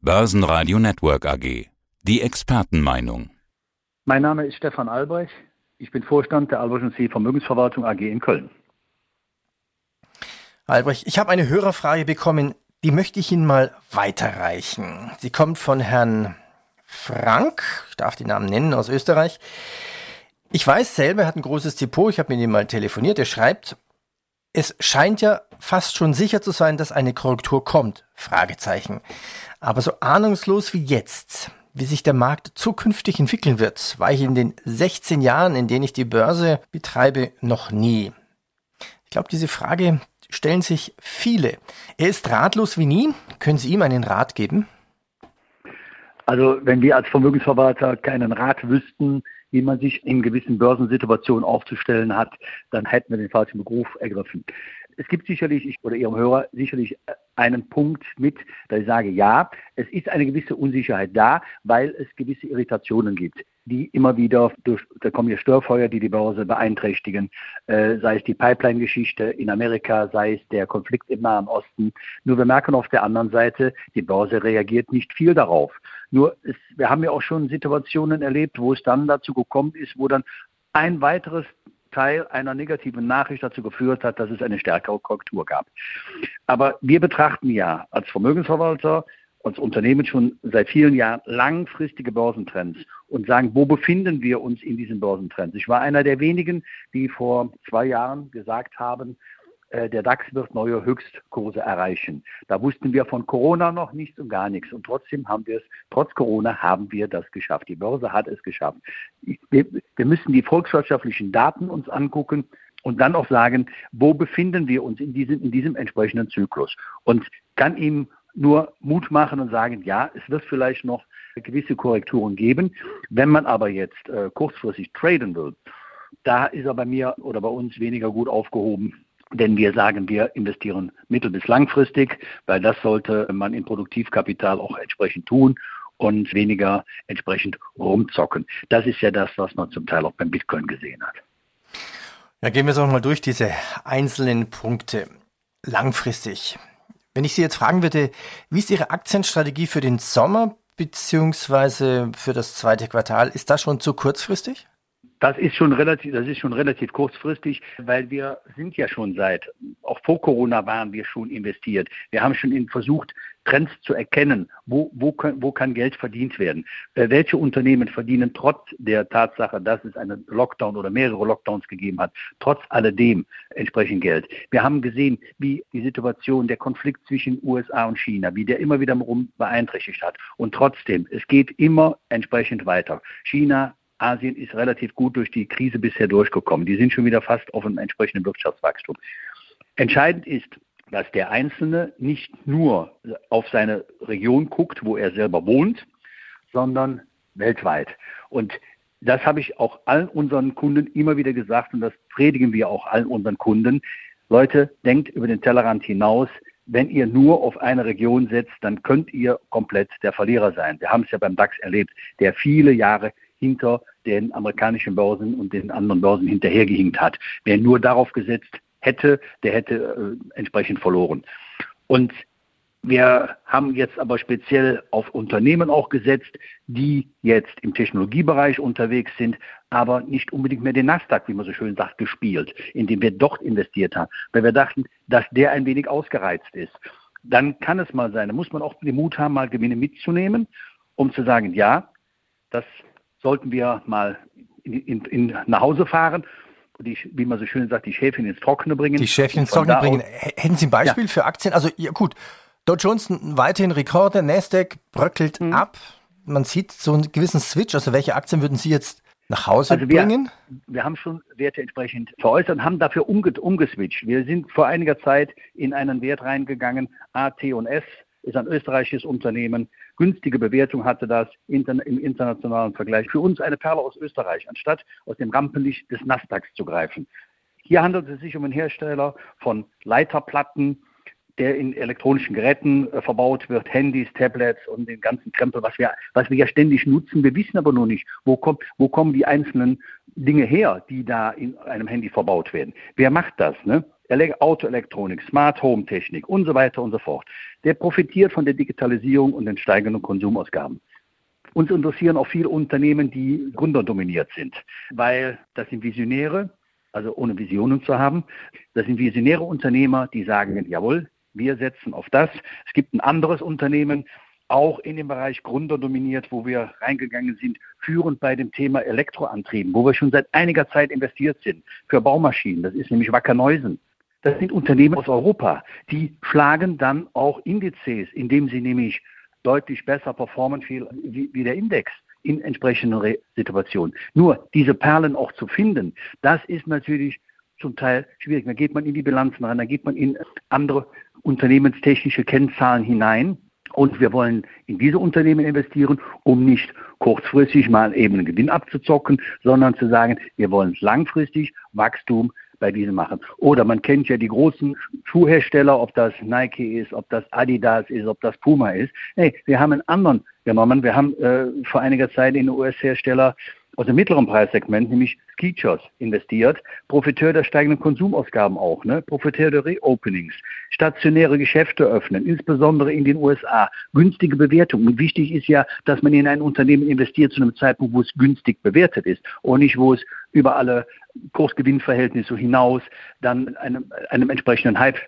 Börsenradio Network AG. Die Expertenmeinung. Mein Name ist Stefan Albrecht. Ich bin Vorstand der Albrecht C. Vermögensverwaltung AG in Köln. Albrecht, ich habe eine Hörerfrage bekommen, die möchte ich Ihnen mal weiterreichen. Sie kommt von Herrn Frank, ich darf den Namen nennen, aus Österreich. Ich weiß selber, er hat ein großes Depot, ich habe mit ihm mal telefoniert, er schreibt, es scheint ja fast schon sicher zu sein, dass eine Korrektur kommt. Fragezeichen. Aber so ahnungslos wie jetzt, wie sich der Markt zukünftig entwickeln wird, war ich in den 16 Jahren, in denen ich die Börse betreibe, noch nie. Ich glaube, diese Frage stellen sich viele. Er ist ratlos wie nie. Können Sie ihm einen Rat geben? Also wenn wir als Vermögensverwalter keinen Rat wüssten, wie man sich in gewissen Börsensituationen aufzustellen hat, dann hätten wir den falschen Beruf ergriffen. Es gibt sicherlich, ich oder Ihrem Hörer, sicherlich einen Punkt mit, da ich sage, ja, es ist eine gewisse Unsicherheit da, weil es gewisse Irritationen gibt, die immer wieder durch, da kommen ja Störfeuer, die die Börse beeinträchtigen, äh, sei es die Pipeline-Geschichte in Amerika, sei es der Konflikt im Nahen Osten. Nur wir merken auf der anderen Seite, die Börse reagiert nicht viel darauf. Nur es, wir haben ja auch schon Situationen erlebt, wo es dann dazu gekommen ist, wo dann ein weiteres Teil einer negativen Nachricht dazu geführt hat, dass es eine stärkere Korrektur gab. Aber wir betrachten ja als Vermögensverwalter, als Unternehmen schon seit vielen Jahren langfristige Börsentrends und sagen, wo befinden wir uns in diesen Börsentrends? Ich war einer der wenigen, die vor zwei Jahren gesagt haben, der DAX wird neue Höchstkurse erreichen. Da wussten wir von Corona noch nichts und gar nichts. Und trotzdem haben wir es, trotz Corona haben wir das geschafft. Die Börse hat es geschafft. Wir, wir müssen die volkswirtschaftlichen Daten uns angucken und dann auch sagen, wo befinden wir uns in diesem, in diesem entsprechenden Zyklus. Und kann ihm nur Mut machen und sagen, ja, es wird vielleicht noch gewisse Korrekturen geben. Wenn man aber jetzt äh, kurzfristig traden will, da ist er bei mir oder bei uns weniger gut aufgehoben denn wir sagen, wir investieren mittel- bis langfristig, weil das sollte man in Produktivkapital auch entsprechend tun und weniger entsprechend rumzocken. Das ist ja das, was man zum Teil auch beim Bitcoin gesehen hat. Ja, gehen wir es auch mal durch diese einzelnen Punkte. Langfristig. Wenn ich Sie jetzt fragen würde, wie ist Ihre Aktienstrategie für den Sommer beziehungsweise für das zweite Quartal? Ist das schon zu kurzfristig? Das ist schon relativ, das ist schon relativ kurzfristig, weil wir sind ja schon seit, auch vor Corona waren wir schon investiert. Wir haben schon versucht, Trends zu erkennen, wo, wo, kann, wo kann Geld verdient werden. Äh, welche Unternehmen verdienen trotz der Tatsache, dass es einen Lockdown oder mehrere Lockdowns gegeben hat, trotz alledem entsprechend Geld. Wir haben gesehen, wie die Situation, der Konflikt zwischen USA und China, wie der immer wieder beeinträchtigt hat. Und trotzdem, es geht immer entsprechend weiter. China Asien ist relativ gut durch die Krise bisher durchgekommen. Die sind schon wieder fast auf einem entsprechenden Wirtschaftswachstum. Entscheidend ist, dass der Einzelne nicht nur auf seine Region guckt, wo er selber wohnt, sondern weltweit. Und das habe ich auch allen unseren Kunden immer wieder gesagt und das predigen wir auch allen unseren Kunden. Leute, denkt über den Tellerrand hinaus. Wenn ihr nur auf eine Region setzt, dann könnt ihr komplett der Verlierer sein. Wir haben es ja beim DAX erlebt, der viele Jahre hinter den amerikanischen Börsen und den anderen Börsen hinterhergehinkt hat. Wer nur darauf gesetzt hätte, der hätte äh, entsprechend verloren. Und wir haben jetzt aber speziell auf Unternehmen auch gesetzt, die jetzt im Technologiebereich unterwegs sind, aber nicht unbedingt mehr den Nasdaq, wie man so schön sagt, gespielt, indem wir dort investiert haben, weil wir dachten, dass der ein wenig ausgereizt ist. Dann kann es mal sein, da muss man auch den Mut haben, mal Gewinne mitzunehmen, um zu sagen, ja, das sollten wir mal in, in, in nach Hause fahren und die, wie man so schön sagt, die Schäfchen ins Trockene bringen. Die Schäfchen ins Trockene bringen. Hätten Sie ein Beispiel ja. für Aktien? Also ja, gut, Dow Jones weiterhin Rekorde, Nasdaq bröckelt mhm. ab. Man sieht so einen gewissen Switch. Also welche Aktien würden Sie jetzt nach Hause also wir, bringen? Wir haben schon Werte entsprechend veräußert und haben dafür umge umgeswitcht. Wir sind vor einiger Zeit in einen Wert reingegangen, A, T und S ist ein österreichisches Unternehmen. Günstige Bewertung hatte das im internationalen Vergleich. Für uns eine Perle aus Österreich, anstatt aus dem Rampenlicht des Nasdaqs zu greifen. Hier handelt es sich um einen Hersteller von Leiterplatten, der in elektronischen Geräten äh, verbaut wird, Handys, Tablets und den ganzen Krempel, was wir, was wir ja ständig nutzen. Wir wissen aber nur nicht, wo, kommt, wo kommen die einzelnen Dinge her, die da in einem Handy verbaut werden. Wer macht das? Ne? Autoelektronik, Smart Home Technik und so weiter und so fort. Der profitiert von der Digitalisierung und den steigenden Konsumausgaben. Uns interessieren auch viele Unternehmen, die gründerdominiert sind, weil das sind Visionäre, also ohne Visionen zu haben. Das sind visionäre Unternehmer, die sagen, jawohl, wir setzen auf das. Es gibt ein anderes Unternehmen, auch in dem Bereich Gründer dominiert, wo wir reingegangen sind, führend bei dem Thema Elektroantrieben, wo wir schon seit einiger Zeit investiert sind für Baumaschinen. Das ist nämlich Wacker Neusen. Das sind Unternehmen aus Europa, die schlagen dann auch Indizes, indem sie nämlich deutlich besser performen wie, wie der Index in entsprechenden Re Situationen. Nur diese Perlen auch zu finden, das ist natürlich zum Teil schwierig. Da geht man in die Bilanzen rein, da geht man in andere unternehmenstechnische Kennzahlen hinein. Und wir wollen in diese Unternehmen investieren, um nicht kurzfristig mal eben einen Gewinn abzuzocken, sondern zu sagen, wir wollen langfristig Wachstum bei diesen machen. Oder man kennt ja die großen Schuhhersteller, ob das Nike ist, ob das Adidas ist, ob das Puma ist. Hey, wir haben einen anderen genommen. Wir haben äh, vor einiger Zeit in US-Hersteller aus dem mittleren Preissegment, nämlich Skechers, investiert. Profiteur der steigenden Konsumausgaben auch, ne? Profiteur der Reopenings. Stationäre Geschäfte öffnen, insbesondere in den USA. Günstige Bewertung. Und wichtig ist ja, dass man in ein Unternehmen investiert zu einem Zeitpunkt, wo es günstig bewertet ist und nicht, wo es über alle Kursgewinnverhältnisse hinaus dann einem, einem entsprechenden Hype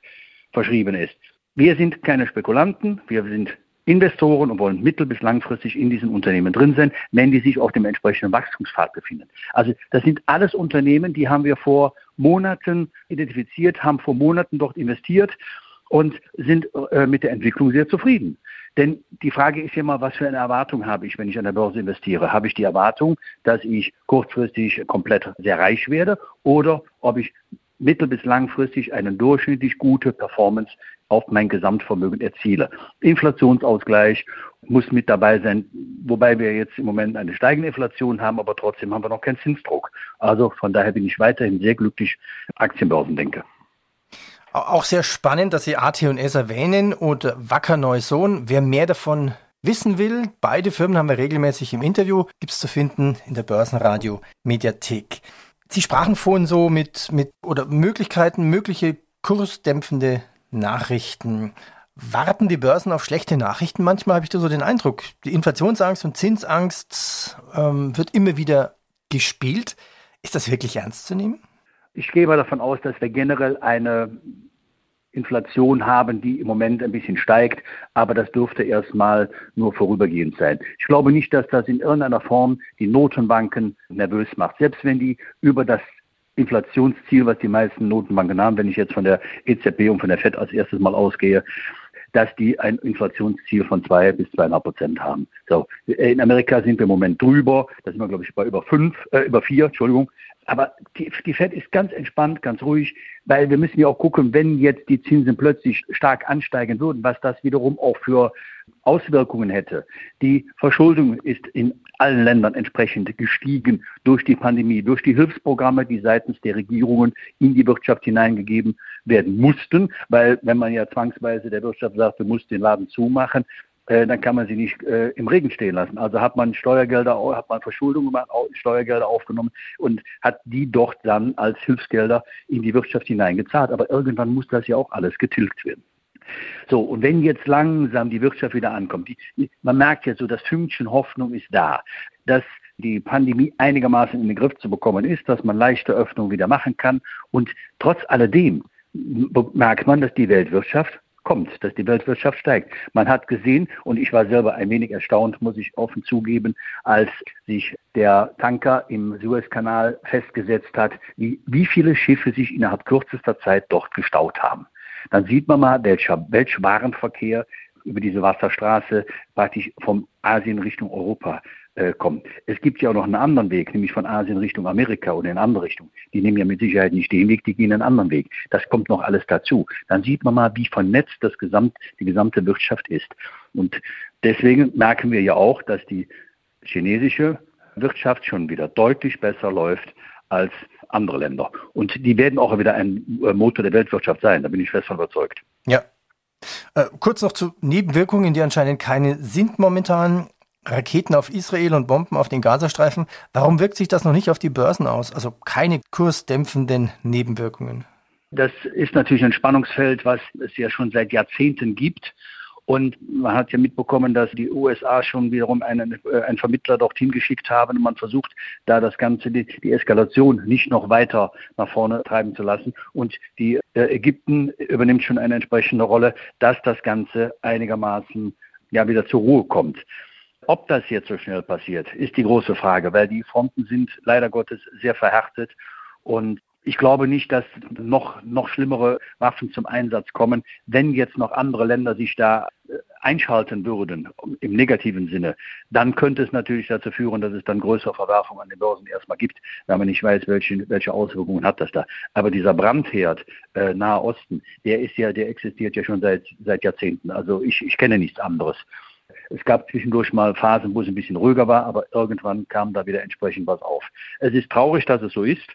verschrieben ist. Wir sind keine Spekulanten, wir sind Investoren und wollen mittel- bis langfristig in diesen Unternehmen drin sein, wenn die sich auf dem entsprechenden Wachstumspfad befinden. Also das sind alles Unternehmen, die haben wir vor Monaten identifiziert, haben vor Monaten dort investiert und sind äh, mit der Entwicklung sehr zufrieden. Denn die Frage ist ja immer, was für eine Erwartung habe ich, wenn ich an der Börse investiere? Habe ich die Erwartung, dass ich kurzfristig komplett sehr reich werde oder ob ich mittel- bis langfristig eine durchschnittlich gute Performance auf mein Gesamtvermögen erziele. Inflationsausgleich muss mit dabei sein, wobei wir jetzt im Moment eine steigende Inflation haben, aber trotzdem haben wir noch keinen Zinsdruck. Also von daher bin ich weiterhin sehr glücklich Aktienbörsen denke. Auch sehr spannend, dass Sie AT&S erwähnen und Wacker Neusohn. Wer mehr davon wissen will, beide Firmen haben wir regelmäßig im Interview, gibt es zu finden in der Börsenradio Mediathek. Sie sprachen vorhin so mit, mit oder Möglichkeiten, mögliche kursdämpfende Nachrichten. Warten die Börsen auf schlechte Nachrichten? Manchmal habe ich da so den Eindruck, die Inflationsangst und Zinsangst ähm, wird immer wieder gespielt. Ist das wirklich ernst zu nehmen? Ich gehe mal davon aus, dass wir generell eine Inflation haben, die im Moment ein bisschen steigt, aber das dürfte erstmal nur vorübergehend sein. Ich glaube nicht, dass das in irgendeiner Form die Notenbanken nervös macht. Selbst wenn die über das Inflationsziel, was die meisten Notenbanken haben, wenn ich jetzt von der EZB und von der FED als erstes mal ausgehe, dass die ein Inflationsziel von zwei bis zweieinhalb Prozent haben. So, in Amerika sind wir im Moment drüber, da sind wir, glaube ich, bei über fünf, äh, über vier, Entschuldigung. Aber die, die Fed ist ganz entspannt, ganz ruhig, weil wir müssen ja auch gucken, wenn jetzt die Zinsen plötzlich stark ansteigen würden, was das wiederum auch für Auswirkungen hätte. Die Verschuldung ist in allen Ländern entsprechend gestiegen durch die Pandemie, durch die Hilfsprogramme, die seitens der Regierungen in die Wirtschaft hineingegeben werden mussten, weil wenn man ja zwangsweise der Wirtschaft sagt, du musst den Laden zumachen, dann kann man sie nicht äh, im Regen stehen lassen. Also hat man Steuergelder, hat man Verschuldung gemacht, Steuergelder aufgenommen und hat die dort dann als Hilfsgelder in die Wirtschaft hineingezahlt. Aber irgendwann muss das ja auch alles getilgt werden. So, und wenn jetzt langsam die Wirtschaft wieder ankommt, die, man merkt jetzt so, das Fünkchen Hoffnung ist da, dass die Pandemie einigermaßen in den Griff zu bekommen ist, dass man leichte Öffnungen wieder machen kann. Und trotz alledem merkt man, dass die Weltwirtschaft kommt, dass die Weltwirtschaft steigt. Man hat gesehen, und ich war selber ein wenig erstaunt, muss ich offen zugeben, als sich der Tanker im Suezkanal festgesetzt hat, wie, wie viele Schiffe sich innerhalb kürzester Zeit dort gestaut haben. Dann sieht man mal, welcher, welcher Warenverkehr über diese Wasserstraße praktisch vom Asien Richtung Europa äh, kommt. Es gibt ja auch noch einen anderen Weg, nämlich von Asien Richtung Amerika oder in andere Richtung. Die nehmen ja mit Sicherheit nicht den Weg, die gehen einen anderen Weg. Das kommt noch alles dazu. Dann sieht man mal, wie vernetzt das Gesamt, die gesamte Wirtschaft ist. Und deswegen merken wir ja auch, dass die chinesische Wirtschaft schon wieder deutlich besser läuft als andere Länder. Und die werden auch wieder ein äh, Motor der Weltwirtschaft sein, da bin ich fest von überzeugt. Ja, Äh, kurz noch zu Nebenwirkungen, die anscheinend keine sind momentan. Raketen auf Israel und Bomben auf den Gazastreifen. Warum wirkt sich das noch nicht auf die Börsen aus? Also keine kursdämpfenden Nebenwirkungen. Das ist natürlich ein Spannungsfeld, was es ja schon seit Jahrzehnten gibt. Und man hat ja mitbekommen, dass die USA schon wiederum einen, äh, einen Vermittler dorthin geschickt haben und man versucht, da das Ganze, die, die Eskalation nicht noch weiter nach vorne treiben zu lassen. Und die äh, Ägypten übernimmt schon eine entsprechende Rolle, dass das Ganze einigermaßen ja wieder zur Ruhe kommt. Ob das jetzt so schnell passiert, ist die große Frage, weil die Fronten sind leider Gottes sehr verhärtet und ich glaube nicht, dass noch, noch schlimmere Waffen zum Einsatz kommen, wenn jetzt noch andere Länder sich da äh, einschalten würden, im negativen Sinne, dann könnte es natürlich dazu führen, dass es dann größere Verwerfungen an den Börsen erstmal gibt, weil man nicht weiß, welche, welche Auswirkungen hat das da. Aber dieser Brandherd äh, Nahe Osten, der ist ja, der existiert ja schon seit, seit Jahrzehnten. Also ich, ich kenne nichts anderes. Es gab zwischendurch mal Phasen, wo es ein bisschen ruhiger war, aber irgendwann kam da wieder entsprechend was auf. Es ist traurig, dass es so ist.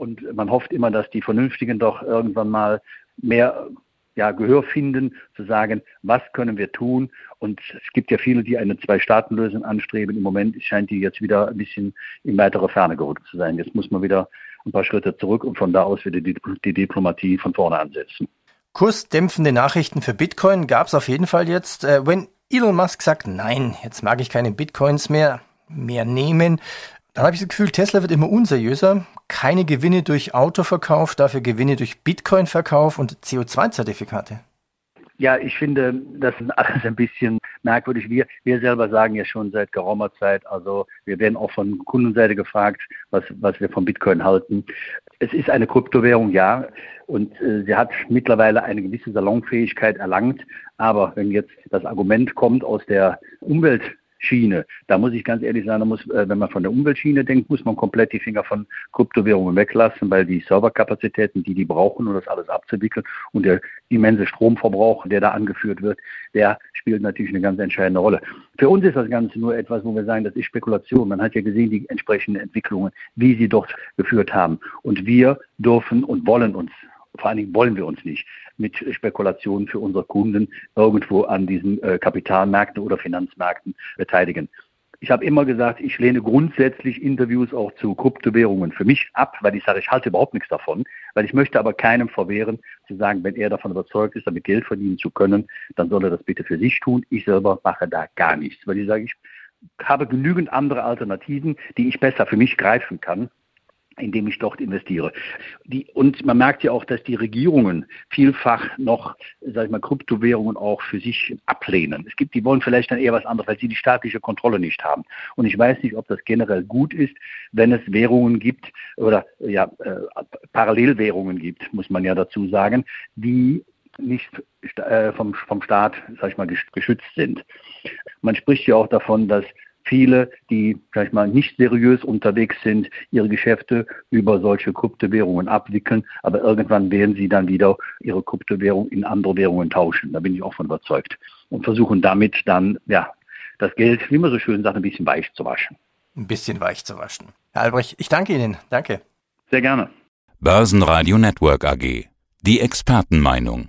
Und man hofft immer, dass die Vernünftigen doch irgendwann mal mehr ja, Gehör finden, zu sagen, was können wir tun? Und es gibt ja viele, die eine Zwei-Staaten-Lösung anstreben. Im Moment scheint die jetzt wieder ein bisschen in weitere Ferne gerückt zu sein. Jetzt muss man wieder ein paar Schritte zurück und von da aus wieder die, die Diplomatie von vorne ansetzen. Kursdämpfende Nachrichten für Bitcoin gab es auf jeden Fall jetzt. Äh, wenn Elon Musk sagt, nein, jetzt mag ich keine Bitcoins mehr, mehr nehmen, dann habe ich das Gefühl, Tesla wird immer unseriöser. Keine Gewinne durch Autoverkauf, dafür Gewinne durch Bitcoin-Verkauf und CO2-Zertifikate. Ja, ich finde, das ist alles ein bisschen merkwürdig. Wir, wir selber sagen ja schon seit geraumer Zeit, also wir werden auch von Kundenseite gefragt, was, was wir von Bitcoin halten. Es ist eine Kryptowährung, ja, und äh, sie hat mittlerweile eine gewisse Salonfähigkeit erlangt. Aber wenn jetzt das Argument kommt aus der Umwelt Schiene. Da muss ich ganz ehrlich sagen, muss, äh, wenn man von der Umweltschiene denkt, muss man komplett die Finger von Kryptowährungen weglassen, weil die Serverkapazitäten, die die brauchen, um das alles abzuwickeln und der immense Stromverbrauch, der da angeführt wird, der spielt natürlich eine ganz entscheidende Rolle. Für uns ist das Ganze nur etwas, wo wir sagen, das ist Spekulation. Man hat ja gesehen, die entsprechenden Entwicklungen, wie sie dort geführt haben. Und wir dürfen und wollen uns vor allen Dingen wollen wir uns nicht mit Spekulationen für unsere Kunden irgendwo an diesen äh, Kapitalmärkten oder Finanzmärkten beteiligen. Ich habe immer gesagt, ich lehne grundsätzlich Interviews auch zu Kryptowährungen für mich ab, weil ich sage, ich halte überhaupt nichts davon, weil ich möchte aber keinem verwehren, zu sagen, wenn er davon überzeugt ist, damit Geld verdienen zu können, dann soll er das bitte für sich tun. Ich selber mache da gar nichts, weil ich sage, ich habe genügend andere Alternativen, die ich besser für mich greifen kann indem ich dort investiere. Die, und man merkt ja auch, dass die Regierungen vielfach noch, sag ich mal, Kryptowährungen auch für sich ablehnen. Es gibt, die wollen vielleicht dann eher was anderes, weil sie die staatliche Kontrolle nicht haben. Und ich weiß nicht, ob das generell gut ist, wenn es Währungen gibt oder ja, äh, Parallelwährungen gibt, muss man ja dazu sagen, die nicht äh, vom, vom Staat, sag ich mal, geschützt sind. Man spricht ja auch davon, dass viele, die, sag ich mal, nicht seriös unterwegs sind, ihre Geschäfte über solche Kryptowährungen abwickeln, aber irgendwann werden sie dann wieder ihre Kryptowährung in andere Währungen tauschen. Da bin ich auch von überzeugt. Und versuchen damit dann, ja, das Geld, wie man so schön sagt, ein bisschen weich zu waschen. Ein bisschen weich zu waschen. Herr Albrecht, ich danke Ihnen. Danke. Sehr gerne. Börsenradio Network AG. Die Expertenmeinung.